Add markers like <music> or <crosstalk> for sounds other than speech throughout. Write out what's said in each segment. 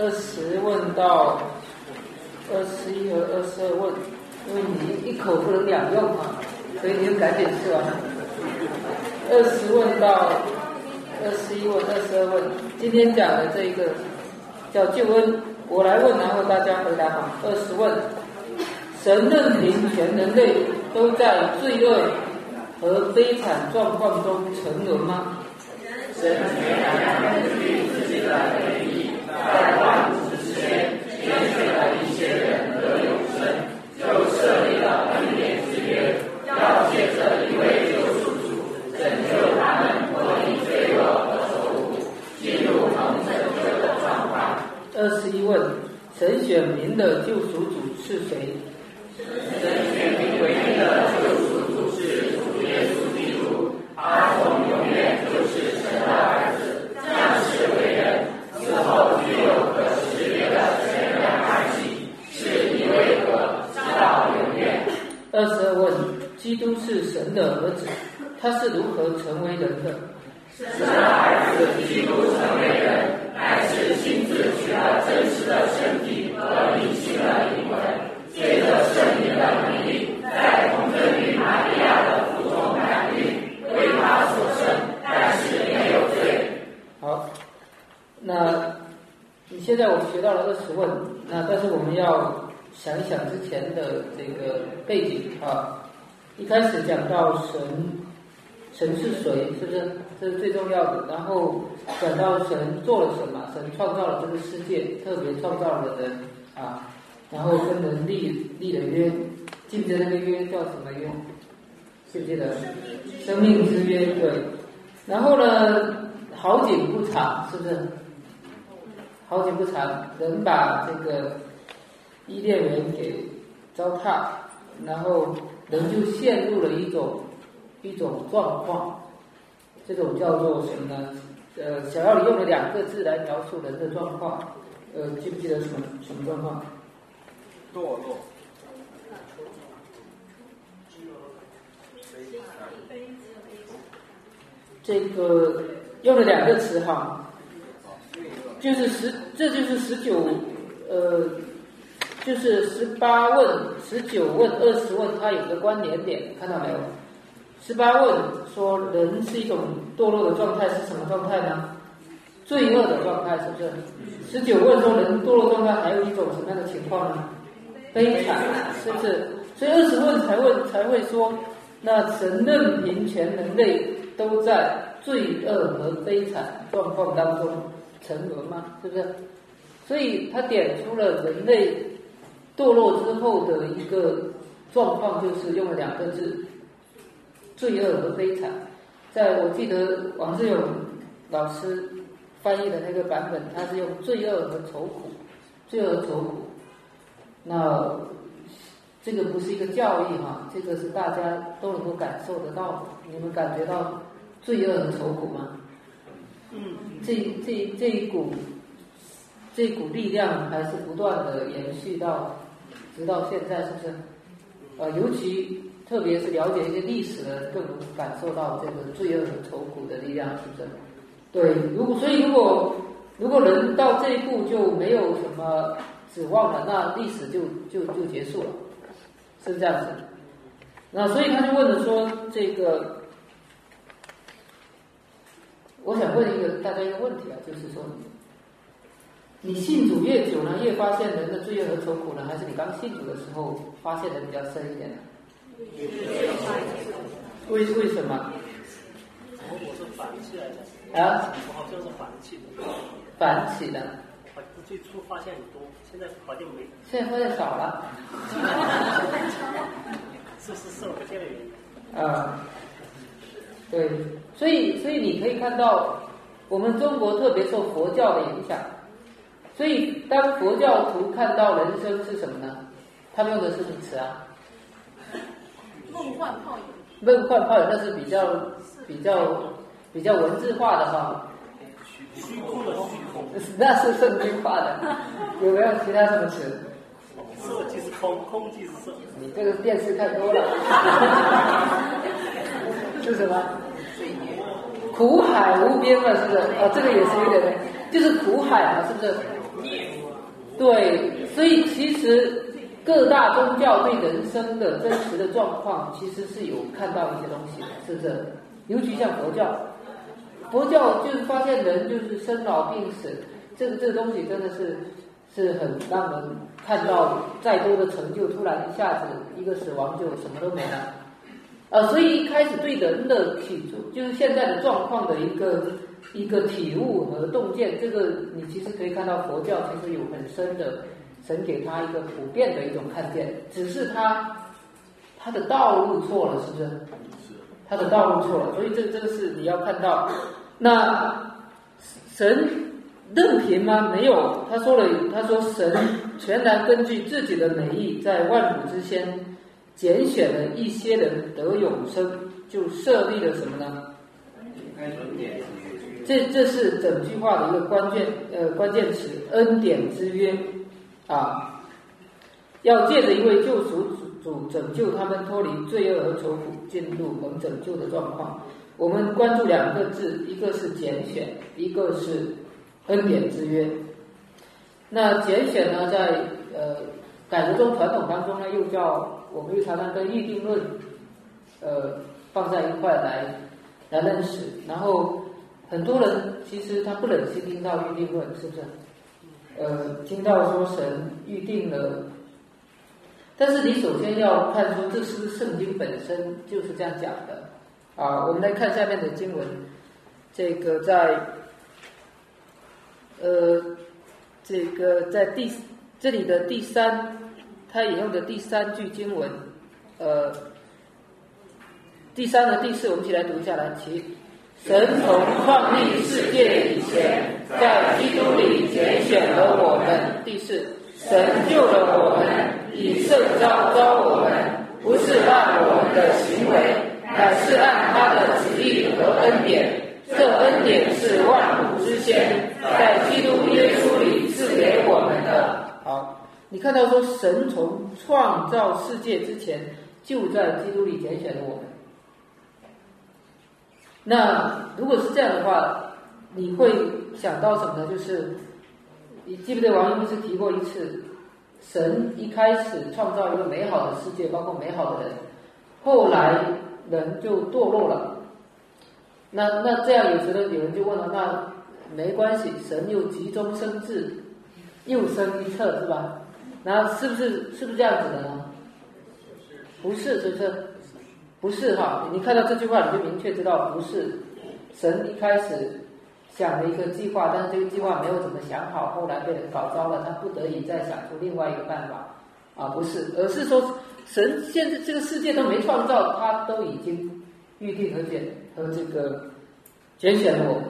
二十问到二十一和二十二问，因为你一口不能两用嘛，所以你就赶紧吃完。二十问到二十一问、二十二问，今天讲的这一个叫救恩，我来问，然后大家回答好。二十问，神任凭全人类都在罪恶和悲惨状况中沉沦吗？神全然根据自己的二十一问，神选民的救赎主是谁？神选民唯一的救赎主是主耶稣基督，他从永远就是神的儿子，降世为人，死后具有可识别的全然爱情，是一位格，直到永远。二十二问，基督是神的儿子，他是如何成为人的？神的儿子基督成为人，乃是亲自取了真实的身体和灵性的灵魂，借着圣灵的能力，在童贞女玛利亚的腹中怀孕，为他所生，但是没有罪。好，那你现在我们学到了二十问，那但是我们要想一想之前的这个背景啊。一开始讲到神，神是谁，是不是？这是最重要的。然后讲到神做了什么，神创造了这个世界，特别创造了人啊，然后跟人立立了约，记不记得那个约叫什么约？记不记得？生命之约，对。然后呢，好景不长，是不是？好景不长，人把这个伊甸园给糟蹋，然后人就陷入了一种一种状况，这种叫做什么呢？呃，小要里用了两个字来描述人的状况，呃，记不记得什么什么状况？堕落。这个用了两个词哈，就是十，这就是十九，呃，就是十八问、十九问、二十问，它有个关联点，看到没有？十八问说人是一种堕落的状态，是什么状态呢？罪恶的状态，是不是？十九问说人堕落状态还有一种什么样的情况呢？悲惨，是不是？所以二十问才问才会说，那神任凭全人类都在罪恶和悲惨状况当中沉沦吗？是不是？所以他点出了人类堕落之后的一个状况，就是用了两个字：罪恶和悲惨。在我记得王志勇老师翻译的那个版本，他是用罪恶和愁苦，罪恶愁苦。那这个不是一个教义哈，这个是大家都能够感受得到的。你们感觉到罪恶和愁苦吗？嗯，这这这一股这股力量还是不断的延续到直到现在，是不是？呃，尤其特别是了解一些历史的，更能感受到这个罪恶和愁苦的力量，是不是？对，如果所以如果如果人到这一步就没有什么指望了，那历史就就就结束了，是这样子？那所以他就问了说，这个，我想问一个大家一个问题啊，就是说，你信主越久呢，越发现人的罪恶和愁苦呢，还是你刚信主的时候发现的比较深一点呢？为为什么？我我是反起来的，啊，我好像是反起的，反起的，我最初发现很多，现在好像没，现在发现少了。<laughs> 是是受这个原因。啊，对，所以所以你可以看到，我们中国特别受佛教的影响，所以当佛教徒看到人生是什么呢？他们用的是什么词啊？梦幻泡影。梦幻泡影，那是比较比较比较文字化的哈，虚空的虚空，那是圣经化的。有没有其他什么词？色即是空，空即是色。你这个电视看多了，<laughs> 是什么？苦海无边嘛，是不是？啊，这个也是有点就是苦海嘛，是不是？对，所以其实各大宗教对人生的真实的状况，其实是有看到一些东西的，是不是？尤其像佛教，佛教就是发现人就是生老病死，这个这个东西真的是是很让人看到再多的成就，突然一下子一个死亡就什么都没了。呃，所以一开始对人的体就是现在的状况的一个一个体悟和洞见，这个你其实可以看到佛教其实有很深的神给他一个普遍的一种看见，只是他他的道路错了，是不是？他的道路错了，所以这这个是你要看到。那神任凭吗？没有，他说了，他说神全然根据自己的美意，在万古之先。拣选了一些人得永生，就设立了什么呢？这这是整句话的一个关键呃关键词，恩典之约啊，要借着一位救赎主拯救他们脱离罪恶和愁苦，进入能拯救的状况。我们关注两个字，一个是拣选，一个是恩典之约。那拣选呢，在呃改革中传统当中呢，又叫。我们又常常跟预定论，呃，放在一块来来认识。然后很多人其实他不忍心听到预定论，是不是？呃，听到说神预定了，但是你首先要看出这是圣经本身就是这样讲的啊。我们来看下面的经文，这个在呃这个在第这里的第三。他引用的第三句经文，呃，第三和第四，我们一起来读一下来。其神从创立世界以前，在基督里拣选了我们。第四，神救了我们，以圣召召我们，不是按我们的行为，乃是按他的旨意和恩典。这恩典是万古之先，在基督耶稣里赐给我们的。好。你看到说，神从创造世界之前就在基督里拣选了我们。那如果是这样的话，你会想到什么呢？就是你记不记得王一不是提过一次，神一开始创造一个美好的世界，包括美好的人，后来人就堕落了。那那这样有时候有人就问了，那没关系，神又急中生智，又生一策，是吧？那是不是是不是这样子的呢？不是，是不是？不是哈！你看到这句话，你就明确知道不是。神一开始想了一个计划，但是这个计划没有怎么想好，后来被人搞糟了，他不得已再想出另外一个办法。啊，不是，而是说神现在这个世界都没创造，他都已经预定和选和这个拣选了我。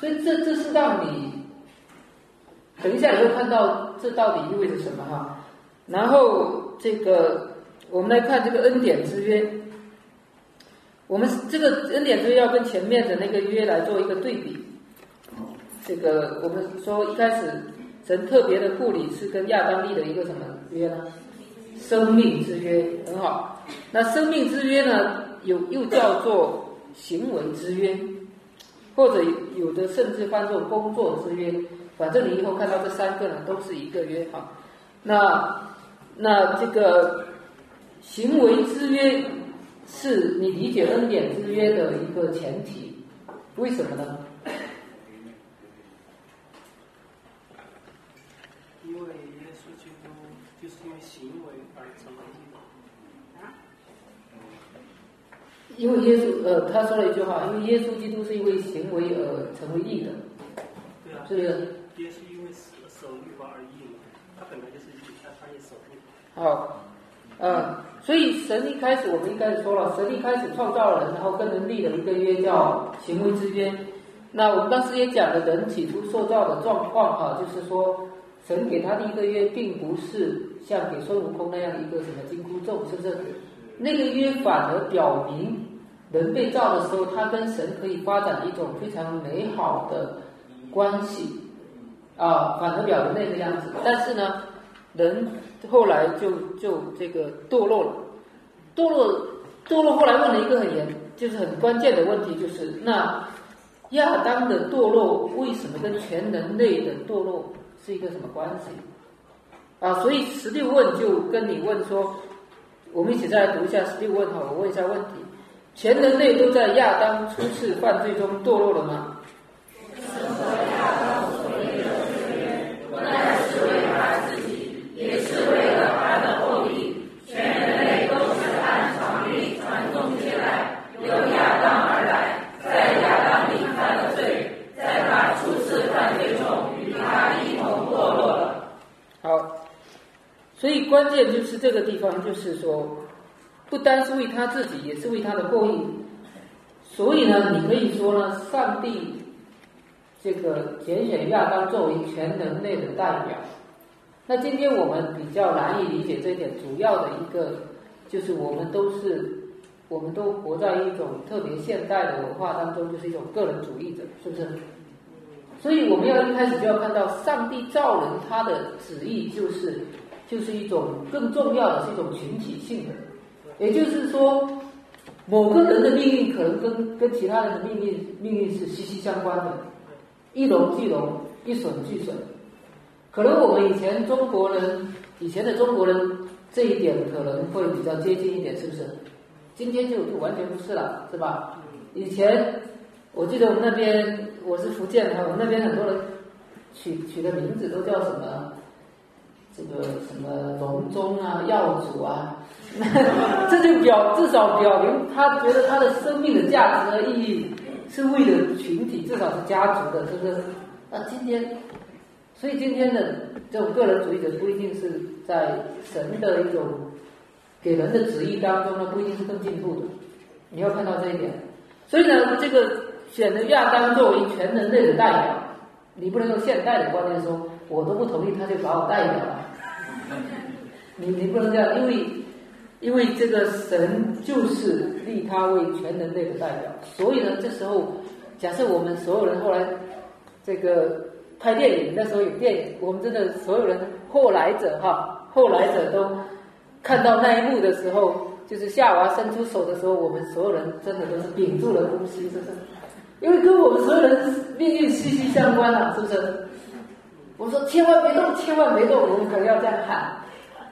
所以这这是让你。等一下，你会看到这到底意味着什么哈？然后这个，我们来看这个恩典之约。我们这个恩典之约要跟前面的那个约来做一个对比。这个我们说一开始神特别的护理是跟亚当立的一个什么约呢？生命之约，很好。那生命之约呢，有又叫做行为之约，或者有的甚至翻作工作之约。反正你以后看到这三个呢，都是一个约哈。那那这个行为之约是你理解恩典之约的一个前提，为什么呢？因为耶稣基督就是因为行为而成为义的。啊？因为耶稣呃，他说了一句话，因为耶稣基督是因为行为而成为义的。对啊。是不是？也是因为守守律法而义嘛，他本来就是他他也守律。好，嗯，所以神一开始我们一开始说了，神一开始创造了人，然后跟人立了一个约叫行为之约。那我们当时也讲了人起初受造的状况哈，就是说神给他的一个约，并不是像给孙悟空那样一个什么金箍咒，是不是？那个约反而表明人被造的时候，他跟神可以发展一种非常美好的关系。啊，反而表明那个样子，但是呢，人后来就就这个堕落了，堕落堕落，后来问了一个很严，就是很关键的问题，就是那亚当的堕落为什么跟全人类的堕落是一个什么关系？啊，所以十六问就跟你问说，我们一起再来读一下十六问哈，我问一下问题：全人类都在亚当初次犯罪中堕落了吗？所以关键就是这个地方，就是说，不单是为他自己，也是为他的后裔。所以呢，你可以说呢，上帝这个拣选亚当作为全人类的代表。那今天我们比较难以理解这一点，主要的一个就是我们都是，我们都活在一种特别现代的文化当中，就是一种个人主义者，是不是？所以我们要一开始就要看到，上帝造人他的旨意就是。就是一种更重要的是一种群体性的，也就是说，某个人的命运可能跟跟其他人的命运命运是息息相关的，一荣俱荣，一损俱损。可能我们以前中国人以前的中国人这一点可能会比较接近一点，是不是？今天就就完全不是了，是吧？以前我记得我们那边我是福建的，我们那边很多人取取的名字都叫什么？这个什么隆中啊、耀祖啊，<laughs> 这就表至少表明他觉得他的生命的价值和意义是为了群体，至少是家族的，是不是？那今天，所以今天的这种个人主义者不一定是在神的一种给人的旨意当中呢，不一定是更进步的。你要看到这一点。所以呢，这个选择亚当作为全人类的代表，你不能用现代的观念说。我都不同意，他就把我代表了。你你不能这样，因为因为这个神就是立他为全人类的代表，所以呢，这时候假设我们所有人后来这个拍电影，那时候有电影，我们真的所有人后来者哈，后来者都看到那一幕的时候，就是夏娃伸出手的时候，我们所有人真的都是屏住了呼吸，是不是？因为跟我们所有人命运息息相关啊，是不是？我说千万别动，千万别动，我们可能要这样喊。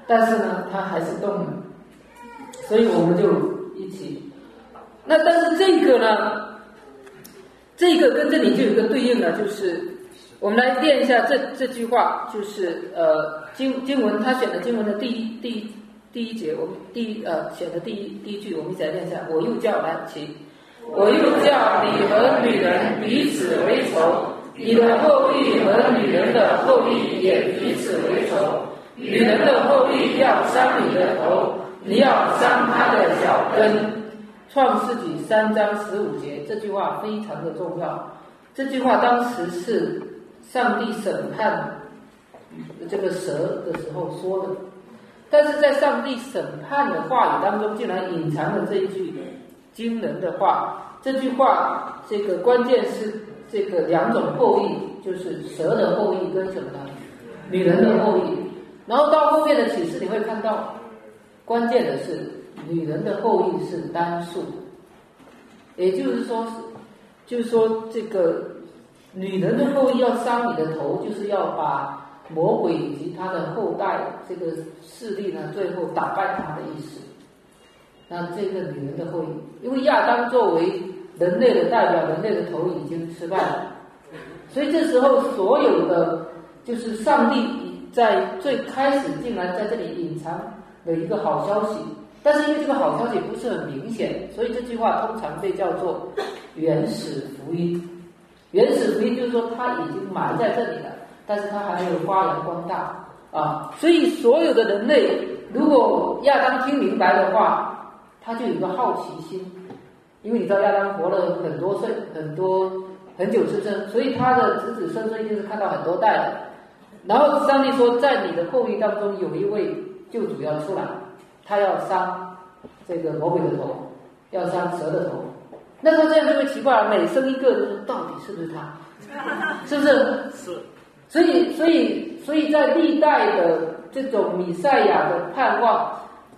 但是呢，他还是动了，所以我们就一起。那但是这个呢，这个跟这里就有一个对应的，就是我们来念一下这这句话，就是呃经经文他选的经文的第一第一第一节，我们第一呃选的第一第一句，我们一起来念一下。我又叫来起，我又叫你和女人彼此为仇。你的后裔和女人的后裔也彼此为仇，女人的后裔要伤你的头，你要伤她的脚跟。创世纪三章十五节，这句话非常的重要。这句话当时是上帝审判这个蛇的时候说的，但是在上帝审判的话语当中，竟然隐藏了这一句惊人的话。这句话，这个关键是。这个两种后裔就是蛇的后裔跟什么呢？女人的后裔。然后到后面的启示你会看到，关键的是女人的后裔是单数，也就是说，就是说这个女人的后裔要伤你的头，就是要把魔鬼以及他的后代这个势力呢，最后打败他的意思。那这个女人的后裔，因为亚当作为。人类的代表，人类的头已经失败了，所以这时候所有的就是上帝在最开始竟然在这里隐藏了一个好消息，但是因为这个好消息不是很明显，所以这句话通常被叫做原始福音。原始福音就是说它已经埋在这里了，但是它还没有发扬光大啊。所以所有的人类，如果亚当听明白的话，他就有个好奇心。因为你知道亚当活了很多岁，很多很久之生，所以他的子子孙孙一定是看到很多代的。然后上帝说，在你的后裔当中有一位救主要出来，他要伤这个魔鬼的头，要伤蛇的头。那他这样就会奇怪了，每生一个，到底是不是他？是不是？是。所以，所以，所以在历代的这种米赛亚的盼望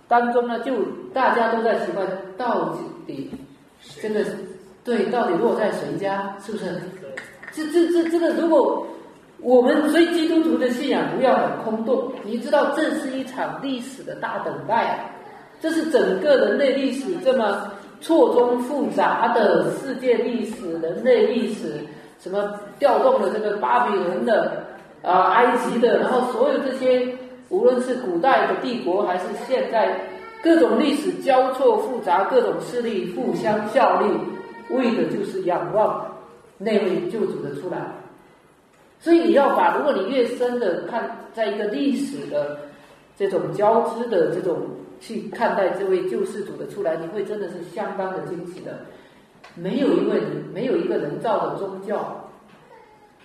当中呢，就大家都在奇怪，到底。这个对，到底落在谁家？是不是？这这这这个，如果我们所以基督徒的信仰不要很空洞，你知道这是一场历史的大等待，这是整个人类历史这么错综复杂的世界历史、人类历史，什么调动了这个巴比伦的啊、埃及的，然后所有这些，无论是古代的帝国还是现在各种历史交错复杂，各种势力互相效力，为的就是仰望。那位救主的出来，所以你要把，如果你越深的看，在一个历史的这种交织的这种去看待这位救世主的出来，你会真的是相当的惊奇的。没有一位人，没有一个人造的宗教，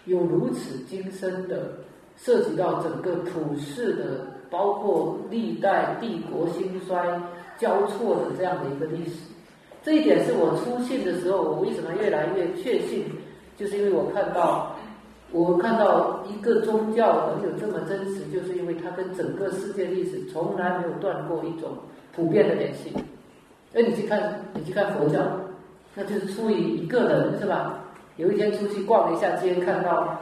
有如此精深的涉及到整个普世的，包括历代帝国兴衰交错的这样的一个历史。这一点是我出信的时候，我为什么越来越确信。就是因为我看到，我看到一个宗教能有这么真实，就是因为它跟整个世界历史从来没有断过一种普遍的联系。哎，你去看，你去看佛教，那就是出于一个人是吧？有一天出去逛了一下街，看到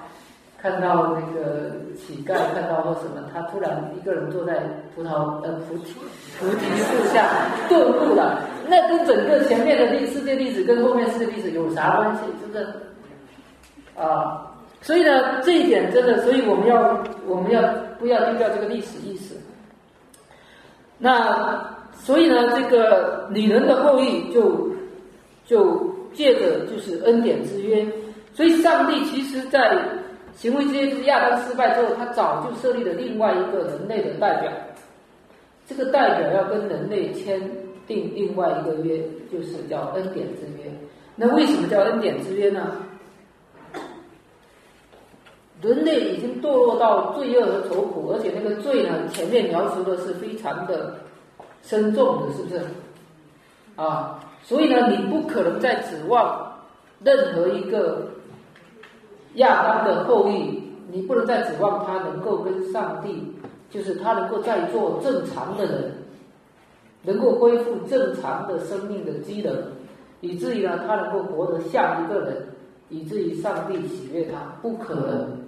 看到那个乞丐，看到或什么，他突然一个人坐在葡萄呃菩提菩提树下顿悟了。那跟整个前面的历世界历史跟后面世界历史有啥关系？是不是？啊，所以呢，这一点真的，所以我们要，我们要不要丢掉这个历史意识？那所以呢，这个女人的后裔就就借着就是恩典之约，所以上帝其实在行为之约就是亚当失败之后，他早就设立了另外一个人类的代表，这个代表要跟人类签订另外一个约，就是叫恩典之约。那为什么叫恩典之约呢？人类已经堕落到罪恶和愁苦，而且那个罪呢，前面描述的是非常的深重的，是不是？啊，所以呢，你不可能再指望任何一个亚当的后裔，你不能再指望他能够跟上帝，就是他能够再做正常的人，能够恢复正常的生命的机能，以至于呢，他能够活得像一个人，以至于上帝喜悦他，不可能。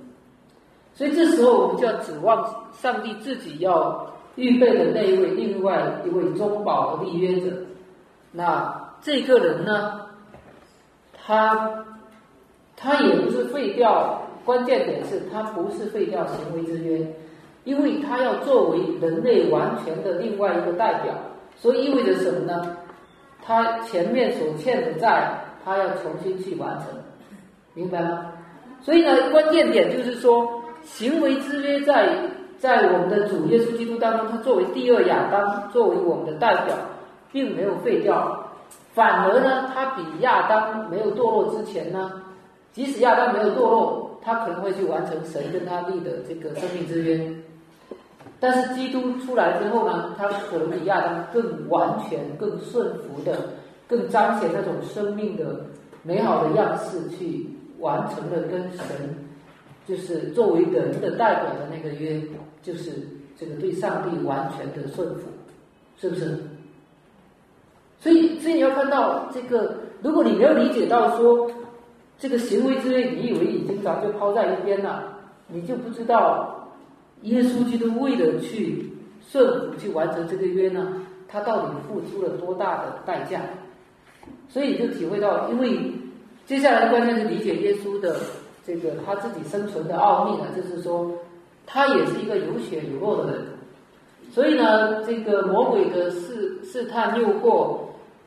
所以这时候我们就要指望上帝自己要预备的那一位另外一位中保的立约者。那这个人呢，他他也不是废掉，关键点是他不是废掉行为之约，因为他要作为人类完全的另外一个代表，所以意味着什么呢？他前面所欠的债，他要重新去完成，明白吗？所以呢，关键点就是说。行为之约在在我们的主耶稣基督当中，他作为第二亚当，作为我们的代表，并没有废掉，反而呢，他比亚当没有堕落之前呢，即使亚当没有堕落，他可能会去完成神跟他立的这个生命之约。但是基督出来之后呢，他可能比亚当更完全、更顺服的，更彰显那种生命的美好的样式，去完成了跟神。就是作为人的代表的那个约，就是这个对上帝完全的顺服，是不是？所以，所以你要看到这个，如果你没有理解到说这个行为之约，你以为已经早就抛在一边了，你就不知道耶稣基督为了去顺服、去完成这个约呢，他到底付出了多大的代价？所以你就体会到，因为接下来的关键是理解耶稣的。这个他自己生存的奥秘呢，就是说，他也是一个有血有肉的人，所以呢，这个魔鬼的试试探诱惑，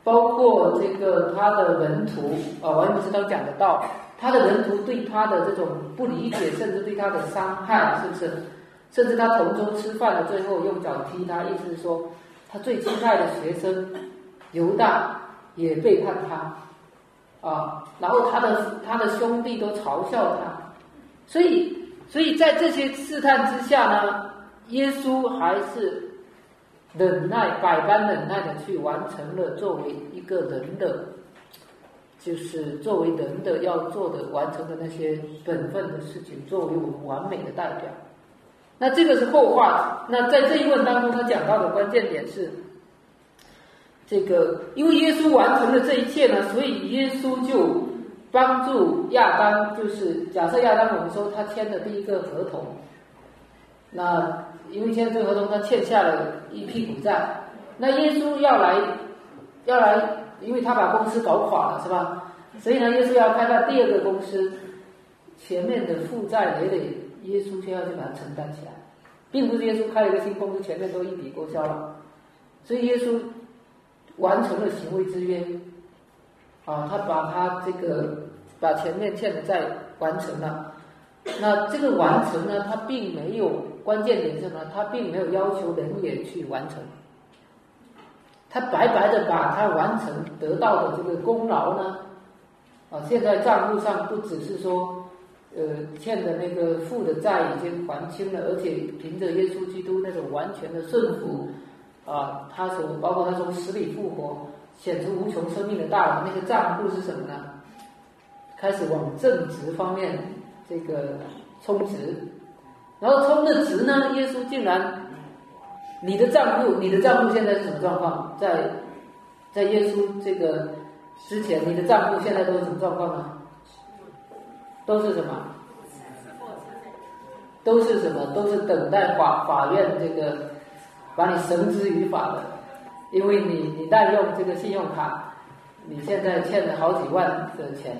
包括这个他的门徒啊，王牧师都讲得到，他的门徒对他的这种不理解，甚至对他的伤害，是不是？甚至他同桌吃饭的最后用脚踢他，意思是说，他最亲爱的学生犹大也背叛他。啊，然后他的他的兄弟都嘲笑他，所以所以在这些试探之下呢，耶稣还是忍耐百般忍耐的去完成了作为一个人的，就是作为人的要做的完成的那些本分的事情，作为我们完美的代表。那这个是后话。那在这一问当中，他讲到的关键点是。这个，因为耶稣完成了这一切呢，所以耶稣就帮助亚当，就是假设亚当，我们说他签的第一个合同，那因为签这个合同，他欠下了一屁股债，那耶稣要来，要来，因为他把公司搞垮了，是吧？所以呢，耶稣要开发第二个公司，前面的负债累累，耶稣却要去把它承担起来，并不是耶稣开了一个新公司，前面都一笔勾销了，所以耶稣。完成了行为之约，啊，他把他这个把前面欠的债完成了。那这个完成呢，他并没有关键点是什么？他并没有要求人也去完成，他白白的把他完成得到的这个功劳呢，啊，现在账户上不只是说，呃，欠的那个负的债已经还清了，而且凭着耶稣基督那种完全的顺服。啊，他所包括他从死里复活，显出无穷生命的大能，那个账户是什么呢？开始往正直方面这个充值，然后充的值呢？耶稣竟然，你的账户，你的账户现在是什么状况？在在耶稣这个之前，你的账户现在都是什么状况呢？都是什么？都是什么？都是等待法法院这个。把你绳之于法的，因为你你滥用这个信用卡，你现在欠了好几万的钱，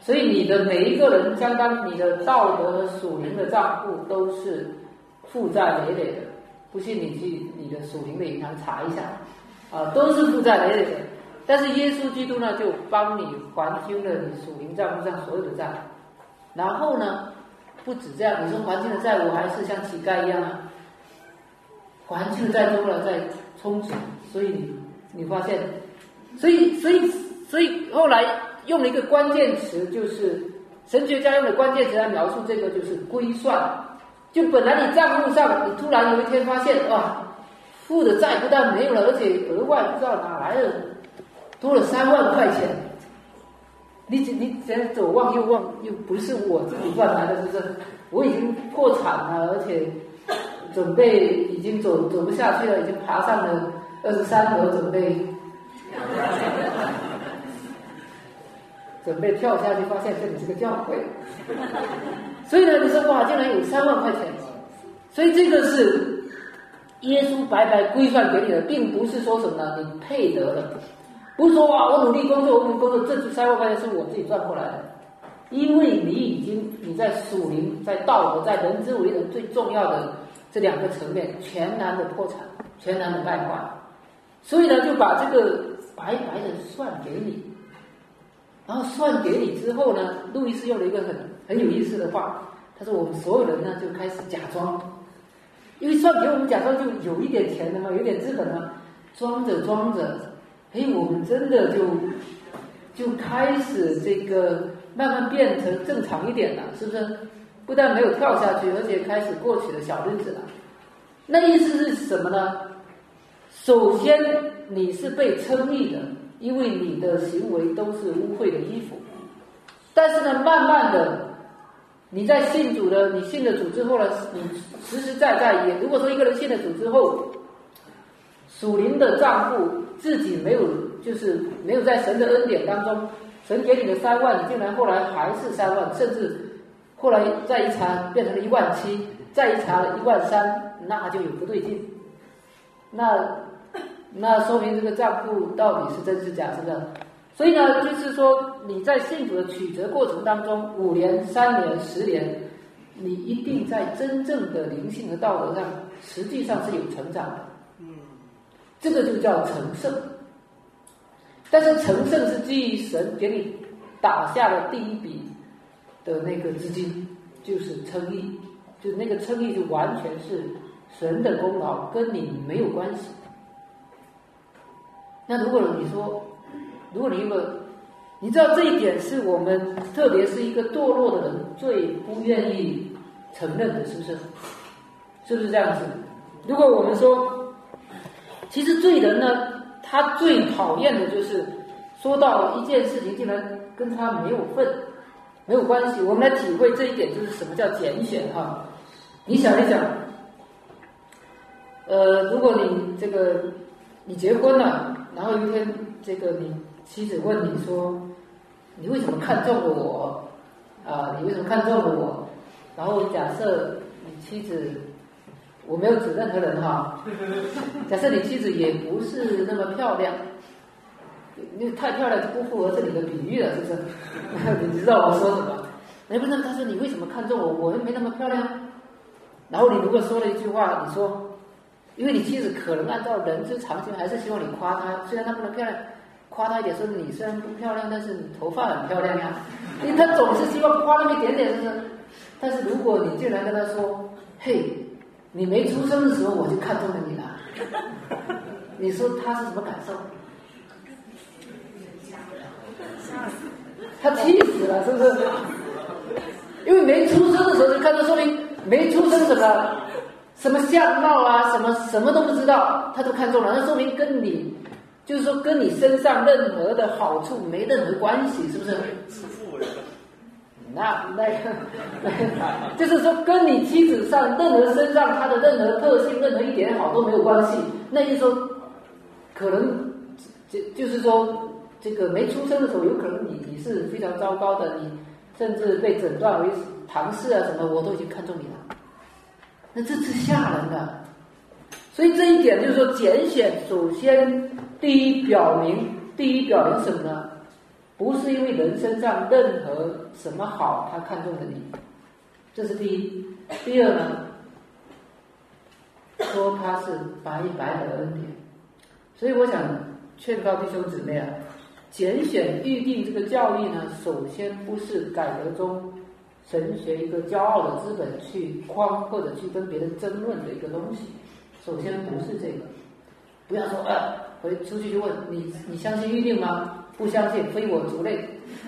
所以你的每一个人，相当你的道德和属灵的账户都是负债累累的。不信你去你的属灵的银行查一下，啊，都是负债累累的。但是耶稣基督呢，就帮你还清了你属灵账户上所有的债。然后呢，不止这样，你说还清了债务还是像乞丐一样啊？还清再多了，再充值，所以你你发现，所以所以所以后来用了一个关键词，就是神学家用的关键词来描述这个，就是归算。就本来你账户上，你突然有一天发现，哇，负的债不但没有了，而且额外不知道哪来的多了三万块钱。你你先左望右望，又不是我自己赚来的，是不是？我已经破产了，而且。准备已经走走不下去了，已经爬上了二十三楼，准备准备跳下去，发现这里是个教会。所以呢，你说哇，竟然有三万块钱，所以这个是耶稣白白规算给你的，并不是说什么你配得的，不是说哇，我努力工作，我努力工作，这三万块钱是我自己赚过来的，因为你已经你在属灵、在道德、在人之为人最重要的。这两个层面全然的破产，全然的败坏，所以呢，就把这个白白的算给你，然后算给你之后呢，路易斯用了一个很很有意思的话，他说我们所有人呢就开始假装，因为算给我们假装就有一点钱的嘛，有点资本嘛，装着装着，哎，我们真的就就开始这个慢慢变成正常一点了，是不是？不但没有跳下去，而且开始过起了小日子了。那意思是什么呢？首先，你是被称义的，因为你的行为都是污秽的衣服。但是呢，慢慢的，你在信主的，你信了主之后呢，你实实在在也，如果说一个人信了主之后，属灵的账户自己没有，就是没有在神的恩典当中，神给你的三万，你竟然后来还是三万，甚至。后来再一查，变成了一万七，再一查一万三，那就有不对劲。那那说明这个账户到底是真是假，是不？所以呢，就是说你在信主的曲折过程当中，五年、三年、十年，你一定在真正的灵性和道德上，实际上是有成长的。嗯，这个就叫成圣。但是成圣是基于神给你打下的第一笔。的那个资金就是称义，就那个称义就完全是神的功劳，跟你没有关系。那如果你说，如果你一个，你知道这一点是我们，特别是一个堕落的人最不愿意承认的，是不是？是不是这样子？如果我们说，其实罪人呢，他最讨厌的就是说到一件事情，竟然跟他没有份。没有关系，我们来体会这一点，就是什么叫拣选哈。你想一想，呃，如果你这个你结婚了，然后一天，这个你妻子问你说，你为什么看中了我？啊，你为什么看中了我？然后假设你妻子，我没有指任何人哈，假设你妻子也不是那么漂亮，你太漂亮就不符合这里的比喻了，是不是？<laughs> 你知道我说什么？哎，不是，他说你为什么看中我？我又没那么漂亮。然后你如果说了一句话，你说。因为你妻子可能按照人之常情，还是希望你夸她，虽然她不能漂亮，夸她一点，说你虽然不漂亮，但是你头发很漂亮呀。因为她总是希望夸那么一点点，是不是？但是如果你竟然跟她说：“嘿，你没出生的时候我就看中了你了。” <laughs> 你说她是什么感受？她气死了，是不是？因为没出生的时候就看到，说明没出生什么。什么相貌啊，什么什么都不知道，他都看中了，那说明跟你，就是说跟你身上任何的好处没任何关系，是不是？是富人。那那个，<laughs> 就是说跟你妻子上任何身上他的任何特性，任何一点好都没有关系。那就说，可能就就是说，这个没出生的时候，有可能你你是非常糟糕的，你甚至被诊断为唐氏啊什么，我都已经看中你了。那这是吓人的，所以这一点就是说，拣选首先第一表明，第一表明什么呢？不是因为人身上任何什么好，他看中了你，这是第一。第二呢，说他是白白的恩典。所以我想劝告弟兄姊妹啊，拣选预定这个教育呢，首先不是改革中。神学一个骄傲的资本去框或者去跟别人争论的一个东西，首先不是这个，不要说呃，回出去就问你，你相信预定吗？不相信，非我族类，<laughs>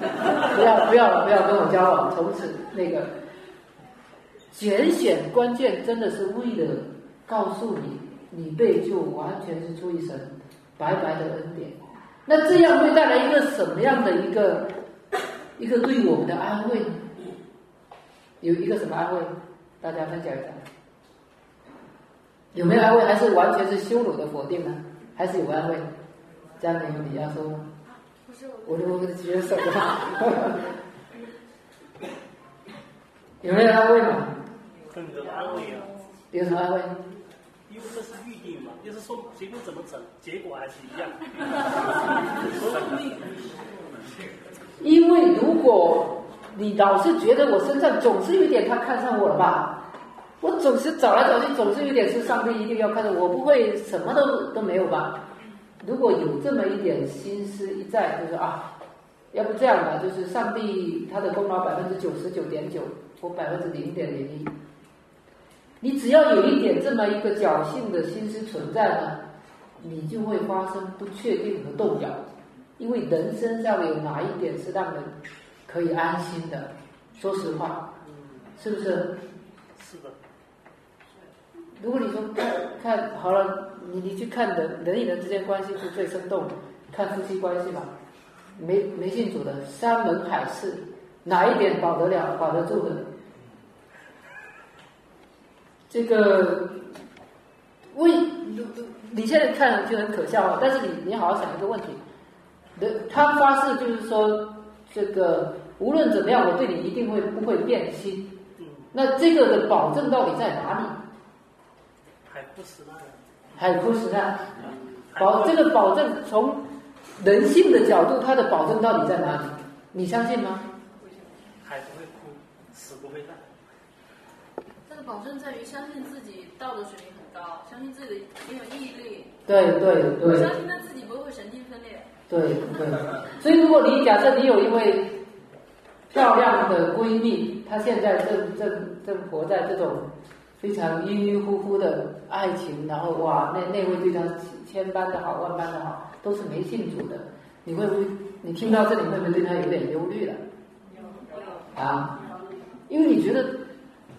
不要不要不要跟我交往，从此那个。拣选关键真的是为了告诉你，你被就完全是出于神白白的恩典，那这样会带来一个什么样的一个一个对我们的安慰呢？有一个什么安慰？大家分享一下，有没有安慰？还是完全是羞辱的否定呢？还是有安慰？家里有你要说吗？我就我就接受了。<laughs> 有没有安慰嘛？很多安慰啊。有什么安慰？因为这是预定嘛，就是说结果怎么整，结果还是一样。<laughs> 因为如果。你老是觉得我身上总是有点他看上我了吧？我总是找来找去，总是有点是上帝一定要看着我，不会什么都都没有吧？如果有这么一点心思一在，就是啊，要不这样吧，就是上帝他的功劳百分之九十九点九，或百分之零点零一，你只要有一点这么一个侥幸的心思存在呢，你就会发生不确定和动摇，因为人身上有哪一点是让人。可以安心的，说实话，是不是？是的。如果你说看看好了，你你去看人人与人之间关系是最生动，看夫妻关系吧。没没信主的山盟海誓，哪一点保得了、保得住的？这个为你现在看就很可笑啊，但是你你好好想一个问题，人他发誓就是说这个。无论怎么样，我对你一定会不会变心。那这个的保证到底在哪里？海枯石烂。海枯石烂。保这个保证从人性的角度，它的保证到底在哪里？你相信吗？海不会枯，死不会烂。这个保证在于相信自己道德水平很高，相信自己很有毅力。对对对。相信他自己不会神经分裂。对对。所以，如果你假设你有一位。漂亮的闺蜜，她现在正正正活在这种非常晕晕乎乎的爱情，然后哇，那那位对她千般的好，万般的好，都是没信主的。你会不会？你听到这里会不会对她有点忧虑了？啊，因为你觉得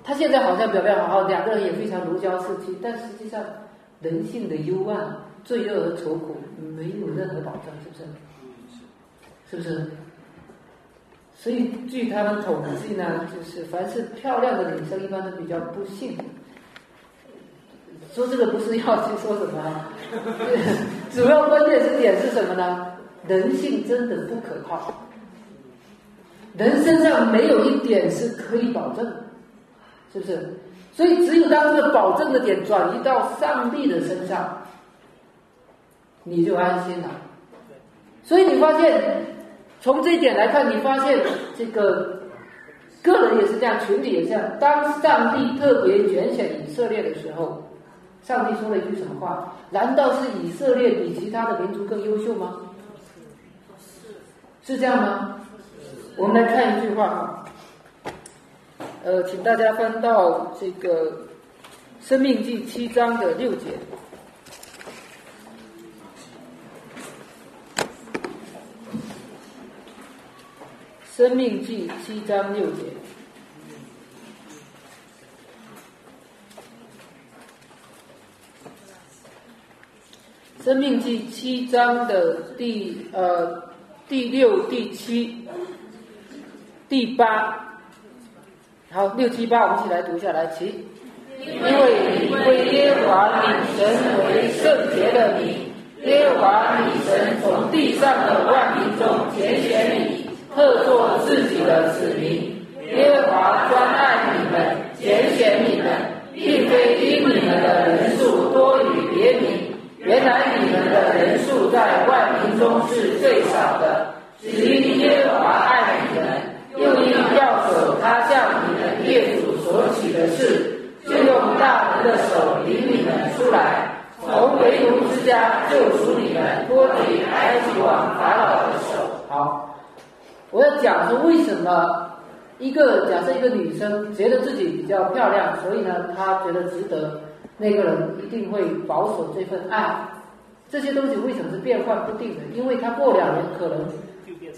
她现在好像表面好好，两个人也非常如胶似漆，但实际上人性的幽暗、罪恶和愁苦没有任何保证，是不是？是不是？所以，据他们统计呢，就是凡是漂亮的女生，一般都比较不幸。说这个不是要去说什么啊，<laughs> 主要关键是点是什么呢？人性真的不可靠，人身上没有一点是可以保证，是不是？所以只有当这个保证的点转移到上帝的身上，你就安心了。所以你发现，从这一点来看，你发现这个个人也是这样，群体也是这样。当上帝特别拣选以色列的时候，上帝说了一句什么话？难道是以色列比其他的民族更优秀吗？是这样吗？我们来看一句话哈，呃，请大家翻到这个《生命记》七章的六节，《生命记》七章六节。生命记七章的第呃第六、第七、第八，好，六七八，我们一起来读一下来，起。因为你为耶和华你神为圣洁的你，耶和华你神从地上的万民中拣选你，特作自己的子民。耶和华专爱你们，拣选你们，并非因你们的人数多于别民。原来你们的人数在万民中是最少的，只因耶和华爱你们，又因要守他向你们业主所起的事，就用大能的手领你们出来，从为奴之家救出你们，脱离埃及王法老的手。好，我要讲说为什么一个假设一个女生觉得自己比较漂亮，所以呢，她觉得值得。那个人一定会保守这份爱，这些东西为什么是变幻不定的？因为他过两年可能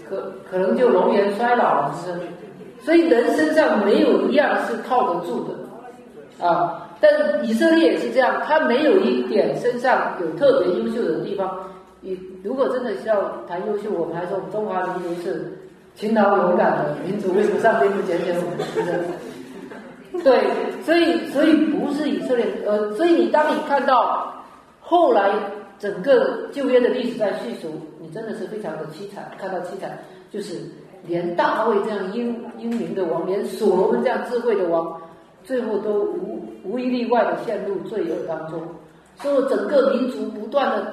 可可能就容颜衰老了，是？所以人身上没有一样是靠得住的啊。但以色列也是这样，他没有一点身上有特别优秀的地方。你如果真的是要谈优秀，我们还说我们中华民族是勤劳勇敢的民族，为什么上帝不拣选我们？是不是？对，所以所以不是以色列，呃，所以你当你看到后来整个旧约的历史在叙述，你真的是非常的凄惨，看到凄惨，就是连大卫这样英英明的王，连所罗门这样智慧的王，最后都无无一例外的陷入罪恶当中，所以整个民族不断的，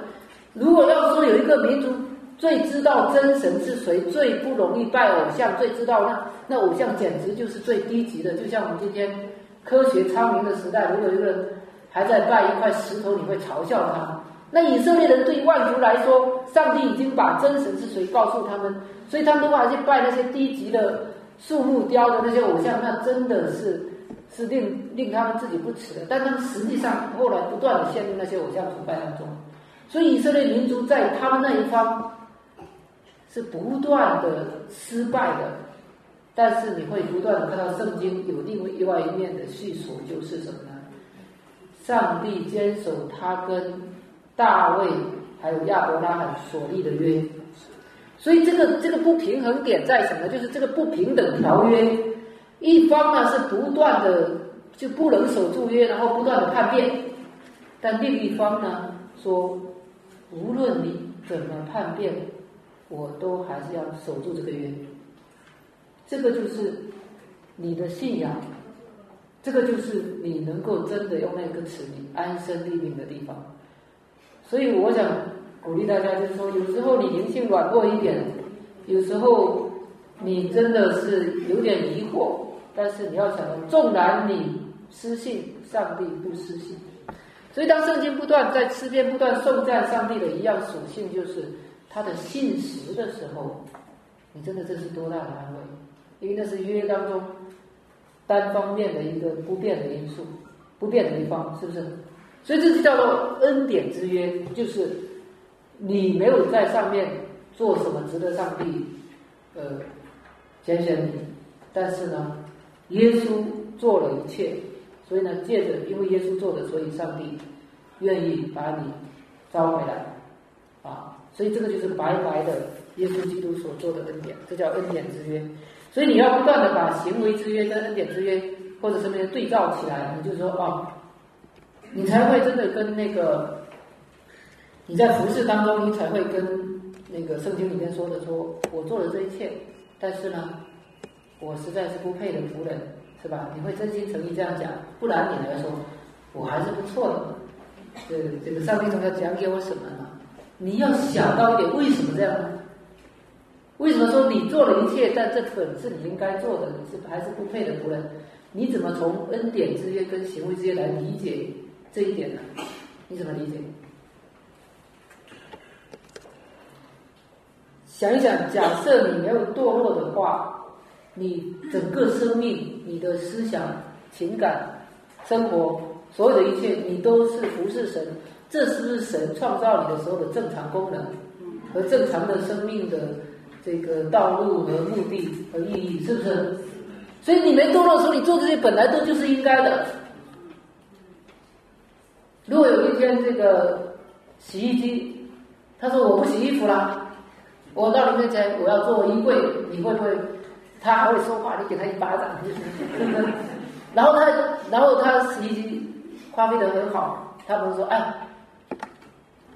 如果要说有一个民族。最知道真神是谁，最不容易拜偶像，最知道那那偶像简直就是最低级的。就像我们今天科学昌明的时代，如果一个人还在拜一块石头，你会嘲笑他。那以色列人对万族来说，上帝已经把真神是谁告诉他们，所以他们都还去拜那些低级的树木雕的那些偶像，那真的是是令令他们自己不耻的。但他们实际上后来不断的陷入那些偶像崇拜当中，所以以色列民族在他们那一方。是不断的失败的，但是你会不断的看到圣经有另外一面的叙述，就是什么呢？上帝坚守他跟大卫还有亚伯拉罕所立的约，所以这个这个不平衡点在什么？就是这个不平等条约，一方呢是不断的就不能守住约，然后不断的叛变，但另一方呢说，无论你怎么叛变。我都还是要守住这个约，这个就是你的信仰，这个就是你能够真的用那个词你安身立命的地方。所以我想鼓励大家，就是说，有时候你灵性软弱一点，有时候你真的是有点疑惑，但是你要想到，纵然你失信，上帝不失信。所以当圣经不断在诗篇不断颂赞上帝的一样属性，就是。他的信实的时候，你真的这是多大的安慰？因为那是约当中单方面的一个不变的因素，不变的一方，是不是？所以这就叫做恩典之约，就是你没有在上面做什么值得上帝呃拣选你，但是呢，耶稣做了一切，所以呢，借着因为耶稣做的，所以上帝愿意把你招回来。所以这个就是白白的耶稣基督所做的恩典，这叫恩典之约。所以你要不断的把行为之约跟恩典之约或者什么对照起来，你就说哦，你才会真的跟那个你在服饰当中，你才会跟那个圣经里面说的说，我做了这一切，但是呢，我实在是不配的仆人，是吧？你会真心诚意这样讲，不然你来说，我还是不错的。这这个上帝总要讲给我什么呢？你要想到一点，为什么这样？为什么说你做了一切，但这本是你应该做的，你是还是不配的仆人？你怎么从恩典之约跟行为之约来理解这一点呢？你怎么理解？想一想，假设你没有堕落的话，你整个生命、你的思想、情感、生活，所有的一切，你都是服侍神。这是不是神创造你的时候的正常功能和正常的生命的？这个道路和目的和意义是不是？所以你没堕落的时候，你做这些本来都就是应该的。如果有一天这个洗衣机，他说我不洗衣服了，我到你面前我要做衣柜，你会不会？他还会说话，你给他一巴掌，<laughs> 然后他，然后他洗衣机发挥的很好，他不是说哎。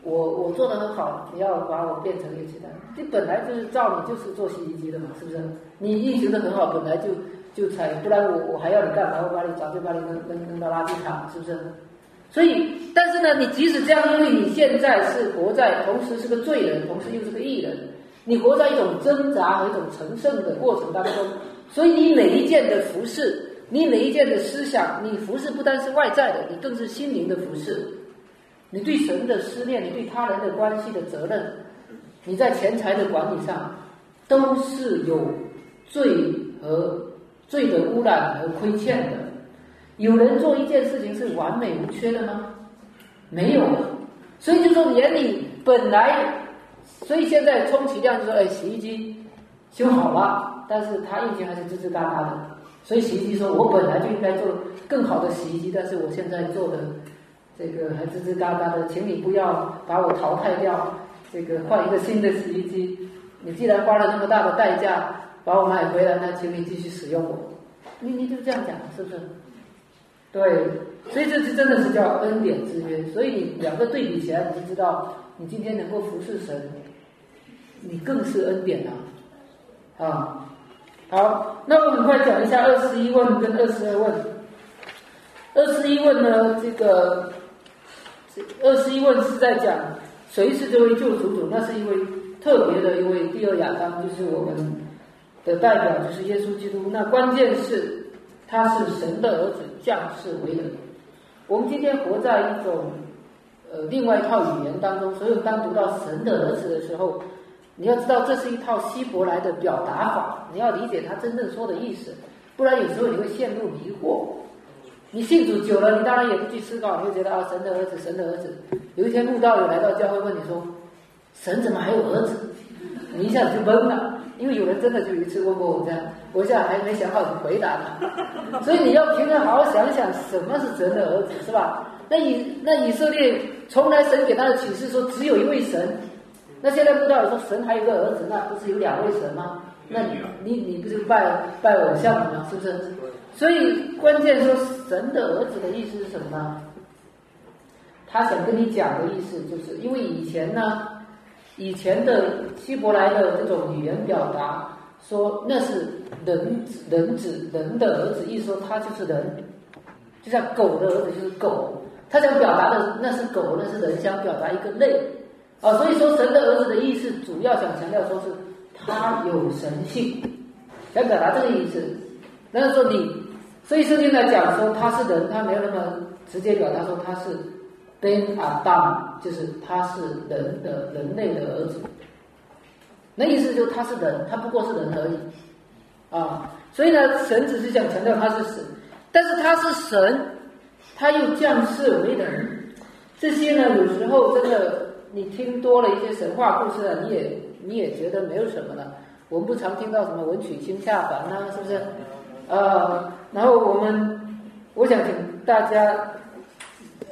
我我做的很好，你要把我变成一个其他，这本来就是造你就是做洗衣机的嘛，是不是？你运行的很好，本来就就才，不然我我还要你干嘛？我把你早就把你扔扔扔到垃圾场，是不是？所以，但是呢，你即使这样，因为你现在是活在，同时是个罪人，同时又是个艺人，你活在一种挣扎和一种成圣的过程当中，所以你每一件的服饰，你每一件的思想，你服饰不单是外在的，你更是心灵的服饰。你对神的思念，你对他人的关系的责任，你在钱财的管理上，都是有罪和罪的污染和亏欠的。有人做一件事情是完美无缺的吗？没有。所以就说眼里本来，所以现在充其量就说，哎，洗衣机修好了，但是他运行还是吱吱嘎嘎的。所以洗衣机说，我本来就应该做更好的洗衣机，但是我现在做的。这个还吱吱嘎嘎的，请你不要把我淘汰掉，这个换一个新的洗衣机。你既然花了那么大的代价把我买回来，那请你继续使用我。你你就这样讲，是不是？对，所以这是真的是叫恩典之约。所以两个对比起来，你就知道，你今天能够服侍神，你更是恩典啊！啊，好，那我很快讲一下二十一问跟二十二问。二十一问呢，这个。二十一问是在讲谁是这位救赎主？那是一位特别的一位第二亚当，就是我们的代表，就是耶稣基督。那关键是他是神的儿子，降世为人。我们今天活在一种呃另外一套语言当中，所以当读到神的儿子的时候，你要知道这是一套希伯来的表达法，你要理解他真正说的意思，不然有时候你会陷入迷惑。你信主久了，你当然也不去思考，你会觉得啊，神的儿子，神的儿子。有一天慕道友来到教会问你说：“神怎么还有儿子？”你一下子就懵了，因为有人真的就一次问过我这样，我现在还没想好怎么回答呢。所以你要平常好好想想，什么是神的儿子，是吧？那以那以色列从来神给他的启示说只有一位神，那现在慕道友说神还有个儿子，那不是有两位神吗？那你你你不是拜拜偶像吗？是不是？所以关键说神的儿子的意思是什么呢？他想跟你讲的意思就是，因为以前呢，以前的希伯来的这种语言表达说那是人人子人的儿子，意思说他就是人，就像狗的儿子就是狗，他想表达的那是狗，那是人想表达一个类啊，所以说神的儿子的意思主要想强调说是他有神性，想表达这个意思，那说你。所以圣经来讲说他是人，他没有那么直接表达说他是 Ben Adam，就是他是人的人类的儿子。那意思就他是人，他不过是人而已啊。所以呢，神只是想强调他是神，但是他是神，他又降世为人。这些呢，有时候真的你听多了一些神话故事啊，你也你也觉得没有什么了。我们不常听到什么文曲星下凡呐，是不是？呃，然后我们，我想请大家，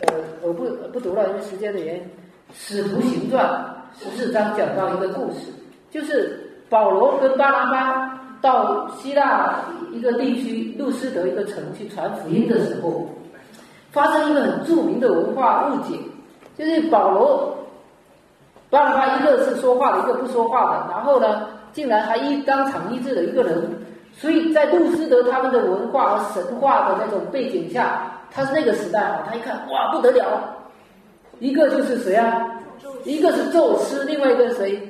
呃，我不不读了，因为时间的原因，《使徒行传》十四章讲到一个故事，就是保罗跟巴拿巴到希腊一个地区路斯德一个城去传福音的时候，发生一个很著名的文化误解，就是保罗，巴拿巴一个是说话的，一个不说话的，然后呢，竟然还一当场医治了一个人，所以在路斯德他们的文化和神话的那种背景下，他是那个时代啊，他一看哇不得了，一个就是谁啊？一个是宙斯，另外一个谁？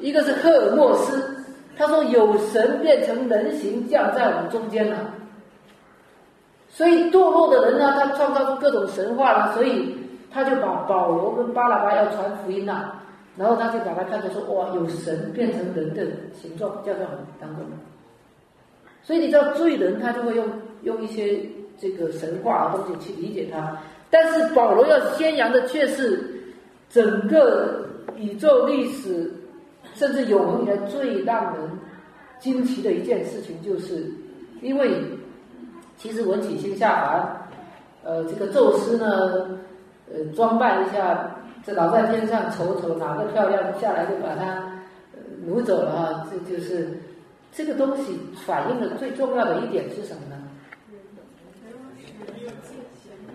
一个是赫尔墨斯。他说有神变成人形降在我们中间了。所以堕落的人呢，他创造出各种神话了，所以他就把保罗跟巴拉巴要传福音了，然后他就把他看作说哇，有神变成人的形状降在我们当中。所以你知道罪人他就会用用一些这个神话的东西去理解他，但是保罗要宣扬的却是。整个宇宙历史，甚至永恒以来最让人惊奇的一件事情，就是因为其实文曲星下凡，呃，这个宙斯呢，呃，装扮一下，这老在天上瞅瞅哪个漂亮，下来就把它掳走了啊！这就是这个东西反映的最重要的一点是什么呢？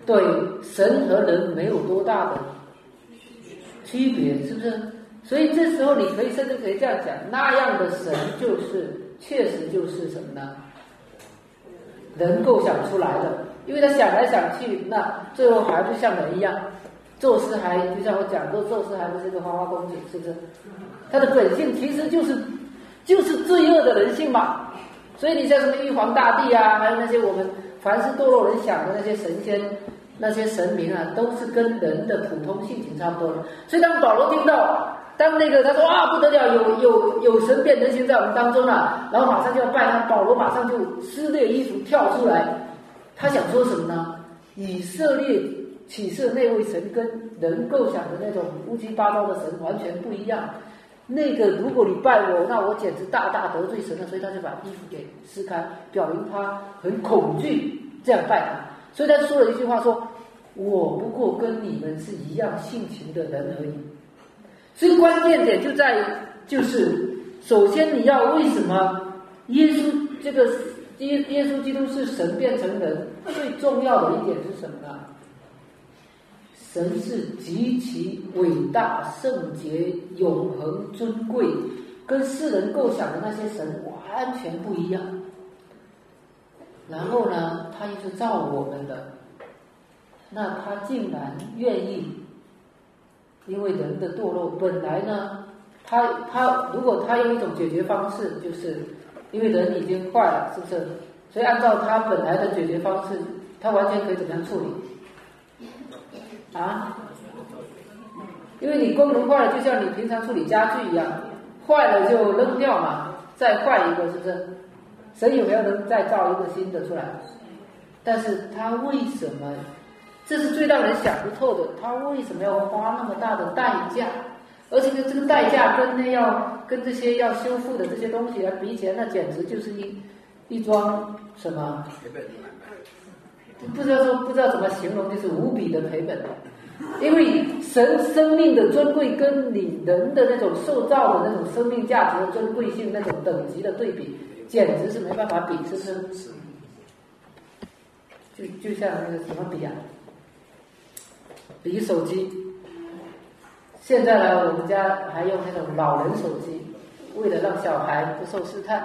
对，神和人没有多大的。区别是不是？所以这时候你可以甚至可以这样讲，那样的神就是确实就是什么呢？能够想出来的，因为他想来想去，那最后还不像人一样，宙斯还就像我讲过，宙斯还不是个花花公子，是不是？他的本性其实就是就是罪恶的人性嘛。所以你像什么玉皇大帝啊，还有那些我们凡是堕落人想的那些神仙。那些神明啊，都是跟人的普通性情差不多的。所以当保罗听到，当那个他说啊不得了，有有有神变人形在我们当中了，然后马上就要拜他，保罗马上就撕裂衣服跳出来。他想说什么呢？以色列启示那位神跟人构想的那种乌七八糟的神完全不一样。那个如果你拜我，那我简直大大得罪神了。所以他就把衣服给撕开，表明他很恐惧这样拜他。所以他说了一句话说。我不过跟你们是一样性情的人而已，所以关键点就在于，就是首先你要为什么耶稣这个耶耶稣基督是神变成人，最重要的一点是什么呢？神是极其伟大、圣洁、永恒、尊贵，跟世人构想的那些神完全不一样。然后呢，他又是造我们的。那他竟然愿意，因为人的堕落，本来呢，他他如果他用一种解决方式，就是因为人已经坏了，是不是？所以按照他本来的解决方式，他完全可以怎么样处理？啊？因为你功能坏了，就像你平常处理家具一样，坏了就扔掉嘛，再换一个，是不是？神有没有能再造一个新的出来？但是他为什么？这是最让人想不透的，他为什么要花那么大的代价？而且呢，这个代价跟那要跟这些要修复的这些东西来比起来，那简直就是一一桩什么？不知道说不知道怎么形容，就是无比的赔本。因为神生命的尊贵跟你人的那种受造的那种生命价值的尊贵性那种等级的对比，简直是没办法比，是不是？就就像那个什么比啊？比手机，现在呢，我们家还用那种老人手机，为了让小孩不受试探。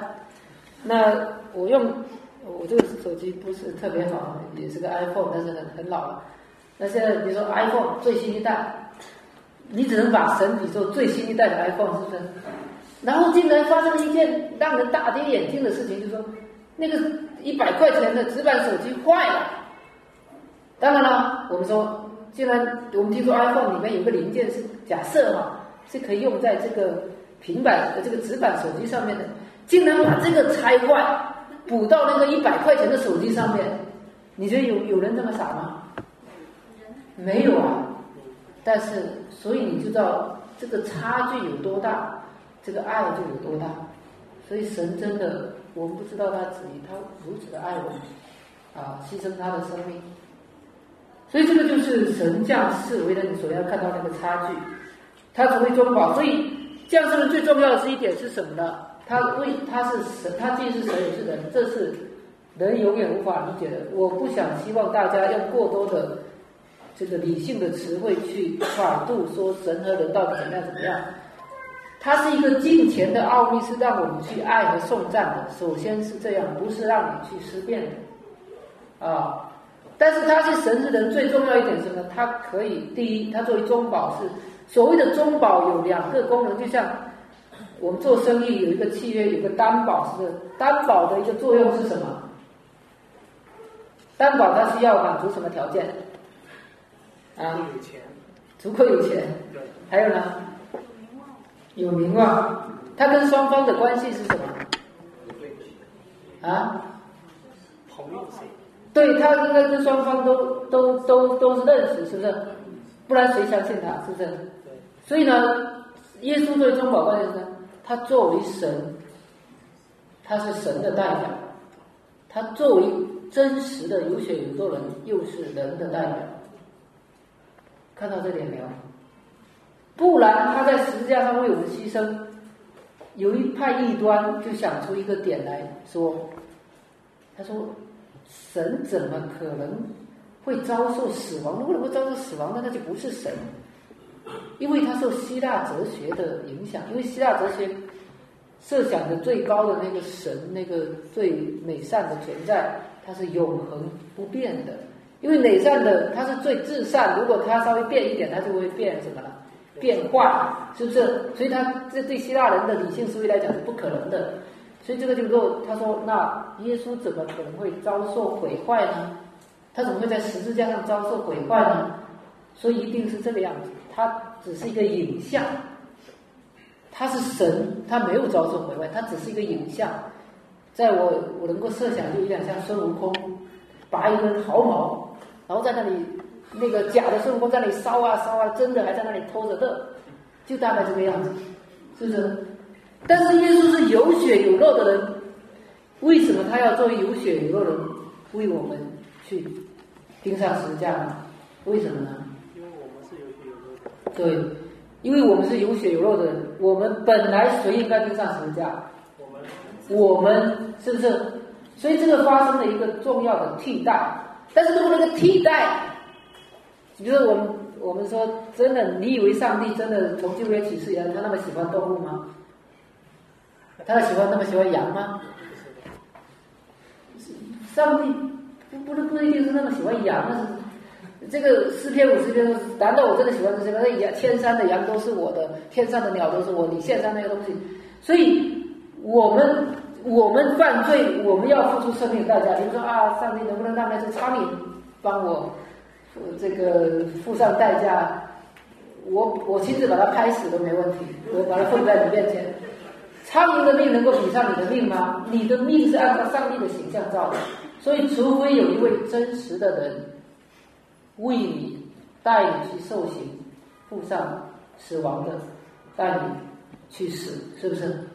那我用我这个手机不是特别好，也是个 iPhone，但是很很老了。那现在比如说 iPhone 最新一代，你只能把神比作最新一代的 iPhone，是不是？然后竟然发生了一件让人大跌眼镜的事情，就是说那个一百块钱的直板手机坏了。当然了，我们说。既然我们听说 iPhone 里面有个零件是假设哈，是可以用在这个平板这个直板手机上面的，竟然把这个拆坏，补到那个一百块钱的手机上面，你觉得有有人这么傻吗？没有啊，但是所以你就知道这个差距有多大，这个爱就有多大，所以神真的，我们不知道他旨意，他如此的爱我们，啊，牺牲他的生命。所以这个就是神降世为人所要看到那个差距，他成为中保。所以降世的最重要的是一点是什么呢？他为他是神，他既是神也是人，这是人永远无法理解的。我不想希望大家用过多的这个理性的词汇去揣度说神和人到底怎么样怎么样。它是一个金钱的奥秘，是让我们去爱和颂赞的。首先是这样，不是让你去思辨的啊。但是他是神是人最重要一点是什么？它可以第一，它作为中保是所谓的中保有两个功能，就像我们做生意有一个契约，有个担保是担保的一个作用是什么？担保它是要满足什么条件？啊？有钱。足够有钱。对。还有呢？有名望，他跟双方的关系是什么？啊？朋友谁？对他应该跟双方都都都都是认识，是不是？不然谁相信他？是不是？所以呢，耶稣作为中保关键是，他作为神，他是神的代表，他作为真实的有血有肉人，又是人的代表。看到这点没有？不然他在十字架上为我们牺牲，有一派异端就想出一个点来说，他说，神怎么可能会遭受死亡？如果能够遭受死亡，那他就不是神，因为他受希腊哲学的影响，因为希腊哲学设想的最高的那个神，那个最美善的存在，它是永恒不变的，因为美善的它是最至善，如果它稍微变一点，它就会变什么了？变化是不是？所以他这对希腊人的理性思维来讲是不可能的。所以这个就够，他说那耶稣怎么可能会遭受毁坏呢？他怎么会在十字架上遭受毁坏呢？所以一定是这个样子。他只是一个影像，他是神，他没有遭受毁坏，他只是一个影像。在我我能够设想，就有点像孙悟空拔一根毫毛，然后在那里。那个假的孙悟空在那里烧啊烧啊，真的还在那里偷着乐，就大概这个样子，是不是？但是耶稣是有血有肉的人，为什么他要作为有血有肉的人为我们去钉上十字架呢？为什么呢？因为我们是有血有肉的。对，因为我们是有血有肉的人，我们本来谁应该钉上十字架？我们。我们是不是？所以这个发生了一个重要的替代，但是如果那个替代。比如说，我们我们说，真的，你以为上帝真的从旧约启示以来，他那么喜欢动物吗？他喜欢那么喜欢羊吗？上帝不不不一定是那么喜欢羊，那是这个四篇五十篇，难道我真的喜欢这些吗？那羊天山的羊都是我的，天上的鸟都是我，你献上那个东西，所以我们我们犯罪，我们要付出生命代价。比如说啊，上帝能不能让那只苍蝇帮我？这个付上代价，我我亲自把它拍死都没问题。我把它放在你面前，苍蝇的命能够比上你的命吗？你的命是按照上帝的形象造的，所以除非有一位真实的人为你带你去受刑，付上死亡的，带你去死，是不是？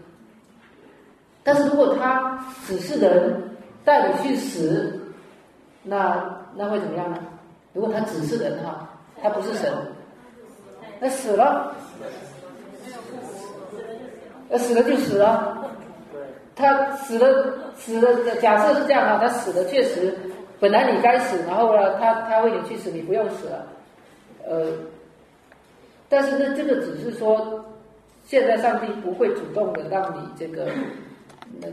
但是如果他只是人带你去死，那那会怎么样呢？如果他只是人哈，他不是神，那死了，那死了就死了。他死了，死了。假设是这样哈，他死了确实，本来你该死，然后呢，他他为你去死，你不用死了。呃，但是呢，这个只是说，现在上帝不会主动的让你这个，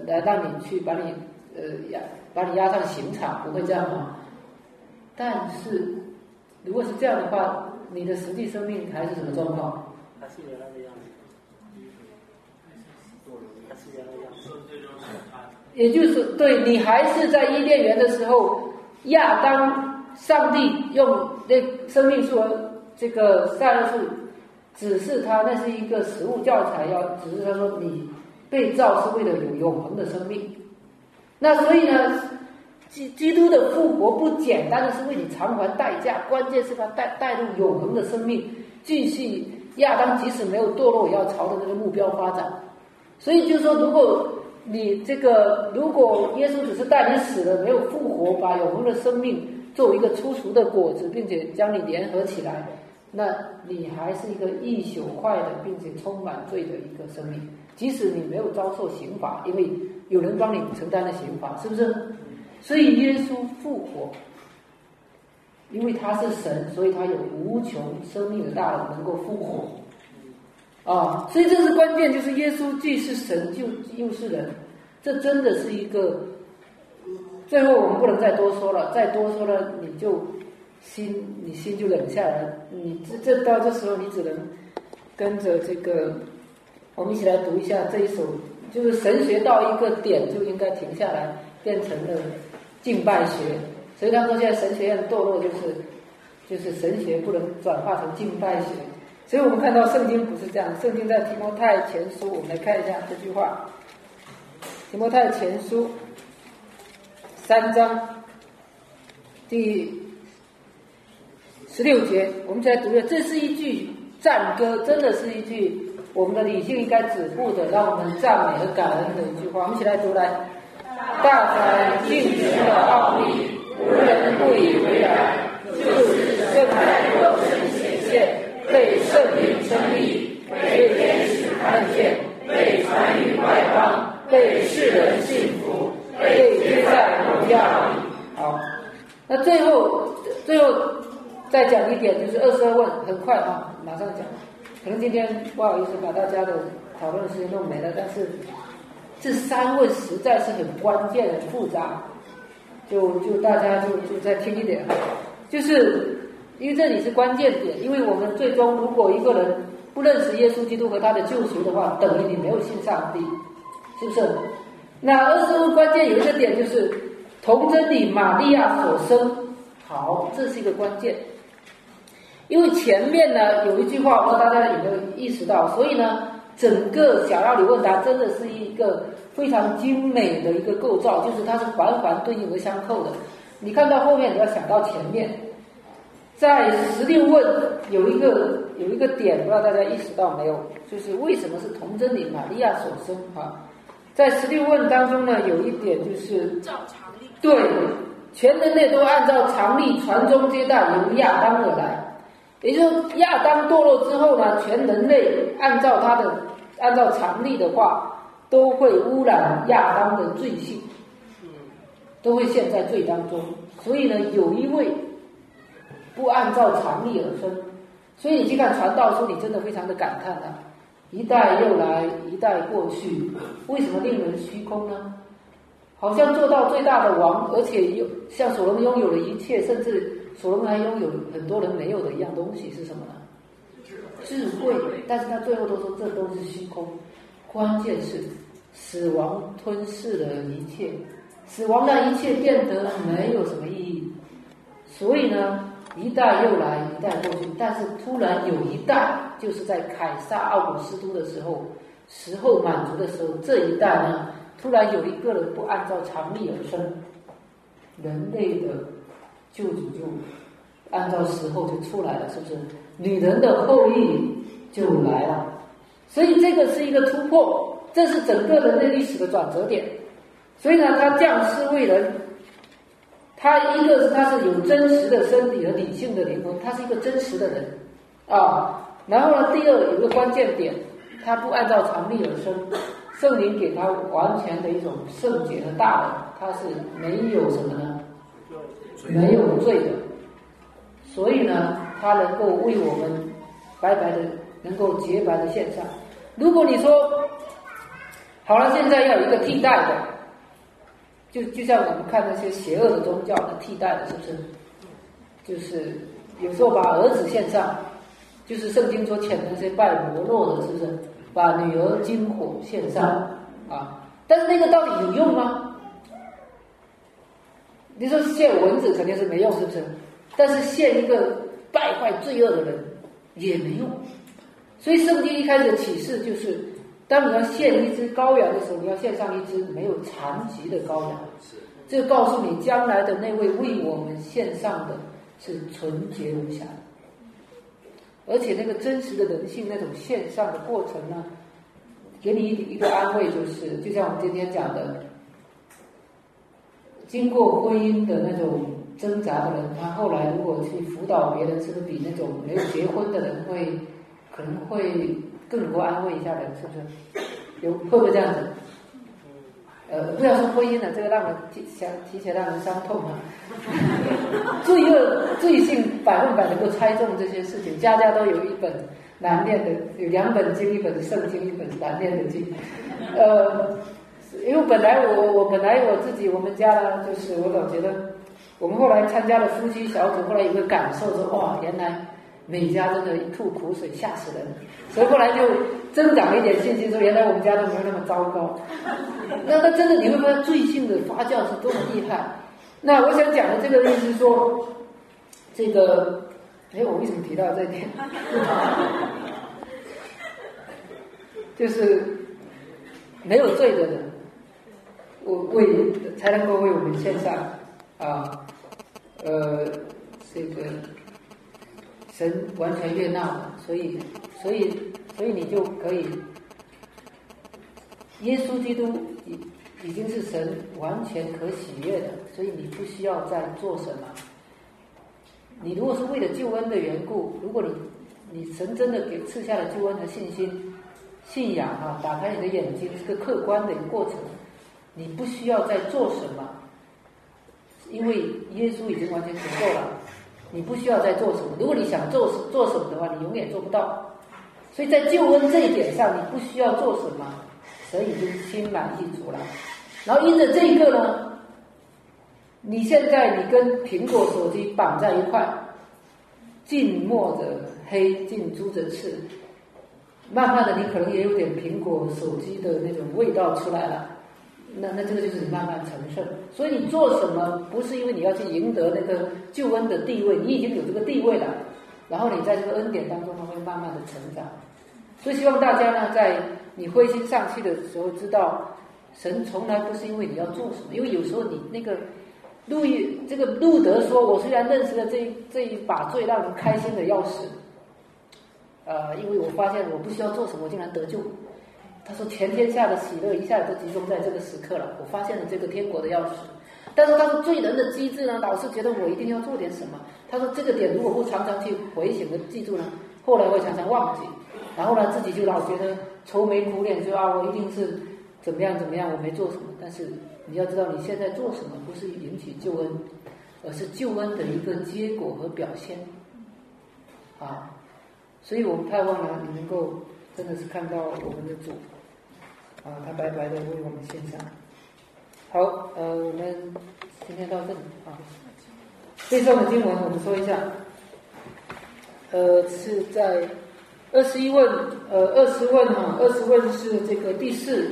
来让你去把你呃压把你压上刑场，不会这样啊。但是，如果是这样的话，你的实际生命还是什么状况？还是原来的样子。还是原来的样子。也就是对你还是在伊甸园的时候，亚当，上帝用那生命树这个善恶树指示他，那是一个实物教材，要指示他说你被造是为了有永恒的生命。那所以呢？基基督的复活不简单的是为你偿还代价，关键是他带带入永恒的生命，继续亚当即使没有堕落，也要朝着那个目标发展。所以就是说，如果你这个，如果耶稣只是带你死了，没有复活，把永恒的生命作为一个出熟的果子，并且将你联合起来，那你还是一个一朽坏的，并且充满罪的一个生命。即使你没有遭受刑罚，因为有人帮你承担了刑罚，是不是？所以耶稣复活，因为他是神，所以他有无穷生命的大能，能够复活。啊，所以这是关键，就是耶稣既是神，就又是人，这真的是一个。最后我们不能再多说了，再多说了你就心你心就冷下来，你这这到这时候你只能跟着这个，我们一起来读一下这一首，就是神学到一个点就应该停下来，变成了敬拜学。所以他说现在神学院堕落就是就是神学不能转化成敬拜学。所以我们看到圣经不是这样，圣经在提摩太前书，我们来看一下这句话，提摩太前书。三章第十六节，我们再读一下，这是一句赞歌，真的是一句我们的理性应该止步的，让我们赞美和感恩的一句话。我们一起来读来：大才尽全的奥秘，无人不以为然，就是圣在，圣灵称义，被天使看见，被传于外邦，被世人信服。被接在荣耀里。好，那最后最后再讲一点，就是二十二问，很快啊，马上讲。可能今天不好意思把大家的讨论时间弄没了，但是这三问实在是很关键、很复杂，就就大家就就再听一点。就是因为这里是关键点，因为我们最终如果一个人不认识耶稣基督和他的救赎的话，等于你没有信上帝，是不是？那二十问关键有一个点就是童真里玛利亚所生，好，这是一个关键。因为前面呢有一句话，我不知道大家有没有意识到，所以呢，整个小要理问答真的是一个非常精美的一个构造，就是它是环环对应和相扣的。你看到后面，你要想到前面，在十六问有一个有一个点，不知道大家意识到没有？就是为什么是童真理玛利亚所生啊？在十六问当中呢，有一点就是照常例，对，全人类都按照常例传宗接代，由亚当而来。也就是亚当堕落之后呢，全人类按照他的按照常例的话，都会污染亚当的罪性，都会陷在罪当中。所以呢，有一位不按照常理而生，所以你去看传道书，你真的非常的感叹啊。一代又来，一代过去，为什么令人虚空呢？好像做到最大的王，而且又像所罗门拥有了一切，甚至所罗门还拥有很多人没有的一样东西是什么呢？智慧。但是他最后都说这都是虚空。关键是死亡吞噬了一切，死亡让一切变得没有什么意义。所以呢？一代又来，一代过去，但是突然有一代，就是在凯撒奥古斯都的时候，时候满足的时候，这一代呢，突然有一个人不按照常理而生，人类的救主就按照时候就出来了，是不是？女人的后裔就来了，所以这个是一个突破，这是整个人类历史的转折点。所以呢，他降世为人。他一个是他是有真实的身体和理性的灵魂，他是一个真实的人，啊，然后呢，第二有个关键点，他不按照常理而生，圣灵给他完全的一种圣洁和大能，他是没有什么呢？没有罪的，所以呢，他能够为我们白白的能够洁白的献上。如果你说好了，现在要有一个替代的。就就像我们看那些邪恶的宗教的替代的，是不是？就是有时候把儿子献上，就是圣经说谴那些拜摩洛的，是不是？把女儿金火献上啊？但是那个到底有用吗？你说献蚊子肯定是没用，是不是？但是献一个败坏罪恶的人也没用。所以圣经一开始启示就是。当你要献一只羔羊的时候，你要献上一只没有残疾的羔羊，这告诉你将来的那位为我们献上的是纯洁无瑕，而且那个真实的人性那种献上的过程呢，给你一一个安慰，就是就像我们今天讲的，经过婚姻的那种挣扎的人，他后来如果去辅导别人，是不是比那种没有结婚的人会可能会？更能够安慰一下人，是不是？有会不会这样子？呃，不要说婚姻了，这个让人提想提前让人伤痛啊。罪恶罪性百分百能够猜中这些事情，家家都有一本难念的，有两本经，一本圣经，一本难念的经。呃，因为本来我我本来我自己我们家呢，就是我老觉得，我们后来参加了夫妻小组，后来有个感受说，哇，原来每家真的一吐苦水，吓死人。所以后来就增长了一点信心，说原来我们家都没有那么糟糕。那那真的你会发现罪性的发酵是多么厉害。那我想讲的这个意思说，这个，哎，我为什么提到这一点？就是没有罪的人，我为才能够为我们献上啊，呃，这个神完全悦纳，所以，所以，所以你就可以，耶稣基督已已经是神完全可喜悦的，所以你不需要再做什么。你如果是为了救恩的缘故，如果你你神真的给赐下了救恩的信心。信仰啊，打开你的眼睛是个客观的一个过程，你不需要再做什么，因为耶稣已经完全足够了，你不需要再做什么。如果你想做做什么的话，你永远做不到。所以在救恩这一点上，你不需要做什么，神已经心满意足了。然后因着这一个呢，你现在你跟苹果手机绑在一块，近墨者黑，近朱者赤。慢慢的，你可能也有点苹果手机的那种味道出来了，那那这个就是你慢慢成圣。所以你做什么，不是因为你要去赢得那个救恩的地位，你已经有这个地位了。然后你在这个恩典当中它，会慢慢的成长。所以希望大家呢，在你灰心丧气的时候，知道神从来不是因为你要做什么，因为有时候你那个路易这个路德说，我虽然认识了这这一把最让人开心的钥匙。呃，因为我发现我不需要做什么，我竟然得救。他说全天下的喜乐一下子都集中在这个时刻了。我发现了这个天国的钥匙。但是他说罪人的机制呢，老是觉得我一定要做点什么。他说这个点如果不常常去回醒和记住呢，后来会常常忘记。然后呢，自己就老觉得愁眉苦脸，就啊，我一定是怎么样怎么样，我没做什么。但是你要知道，你现在做什么不是引起救恩，而是救恩的一个结果和表现。啊。所以我们盼望呢，你能够真的是看到我们的主，啊，他白白的为我们献上。好，呃，我们今天到这里啊。背诵的经文我们说一下，呃，是在二十一问，呃，二十问哈，二十问是这个第四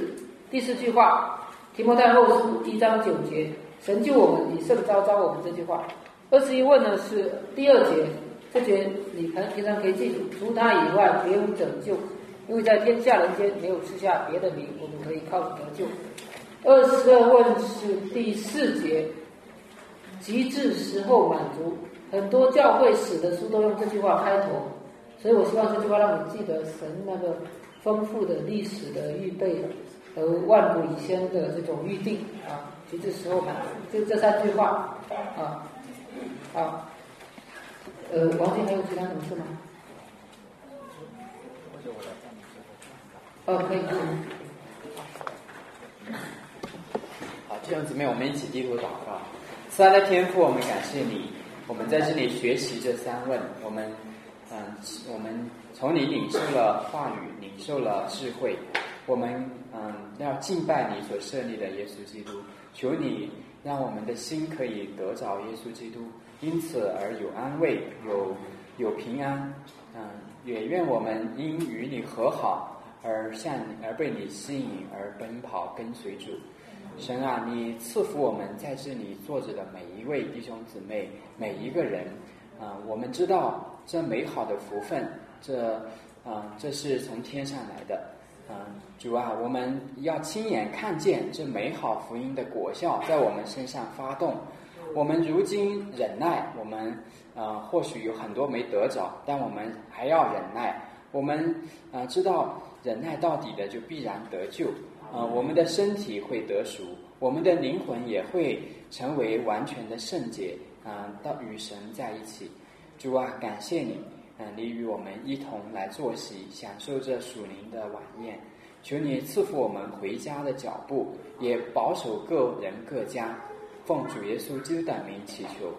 第四句话，提摩太后书一章九节，神救我们以圣招招我们这句话。二十一问呢是第二节。这节你可能平常可以记住，除他以外别无拯救，因为在天下人间没有赐下别的名，我们可以靠得救。二十二问是第四节，极致时候满足。很多教会史的书都用这句话开头，所以我希望这句话让你记得神那个丰富的历史的预备和万古以先的这种预定啊，极致时候满足，就这三句话啊，好。呃，王军还有其他什么事吗？哦，可以，可以。好，弟兄姊妹，我们一起低头祷告。三的天父，我们感谢你，我们在这里学习这三问，我们，嗯，我们从你领受了话语，领受了智慧，我们，嗯，要敬拜你所设立的耶稣基督，求你让我们的心可以得着耶稣基督。因此而有安慰，有有平安，嗯，也愿我们因与你和好而向而被你吸引而奔跑跟随主。神啊，你赐福我们在这里坐着的每一位弟兄姊妹，每一个人，啊，我们知道这美好的福分，这啊，这是从天上来的，嗯，主啊，我们要亲眼看见这美好福音的果效在我们身上发动。我们如今忍耐，我们呃或许有很多没得着，但我们还要忍耐。我们啊知道忍耐到底的就必然得救，呃我们的身体会得赎，我们的灵魂也会成为完全的圣洁，啊到与神在一起。主啊，感谢你，嗯你与我们一同来坐席，享受这属灵的晚宴。求你赐福我们回家的脚步，也保守各人各家。奉主耶稣基督的名祈求。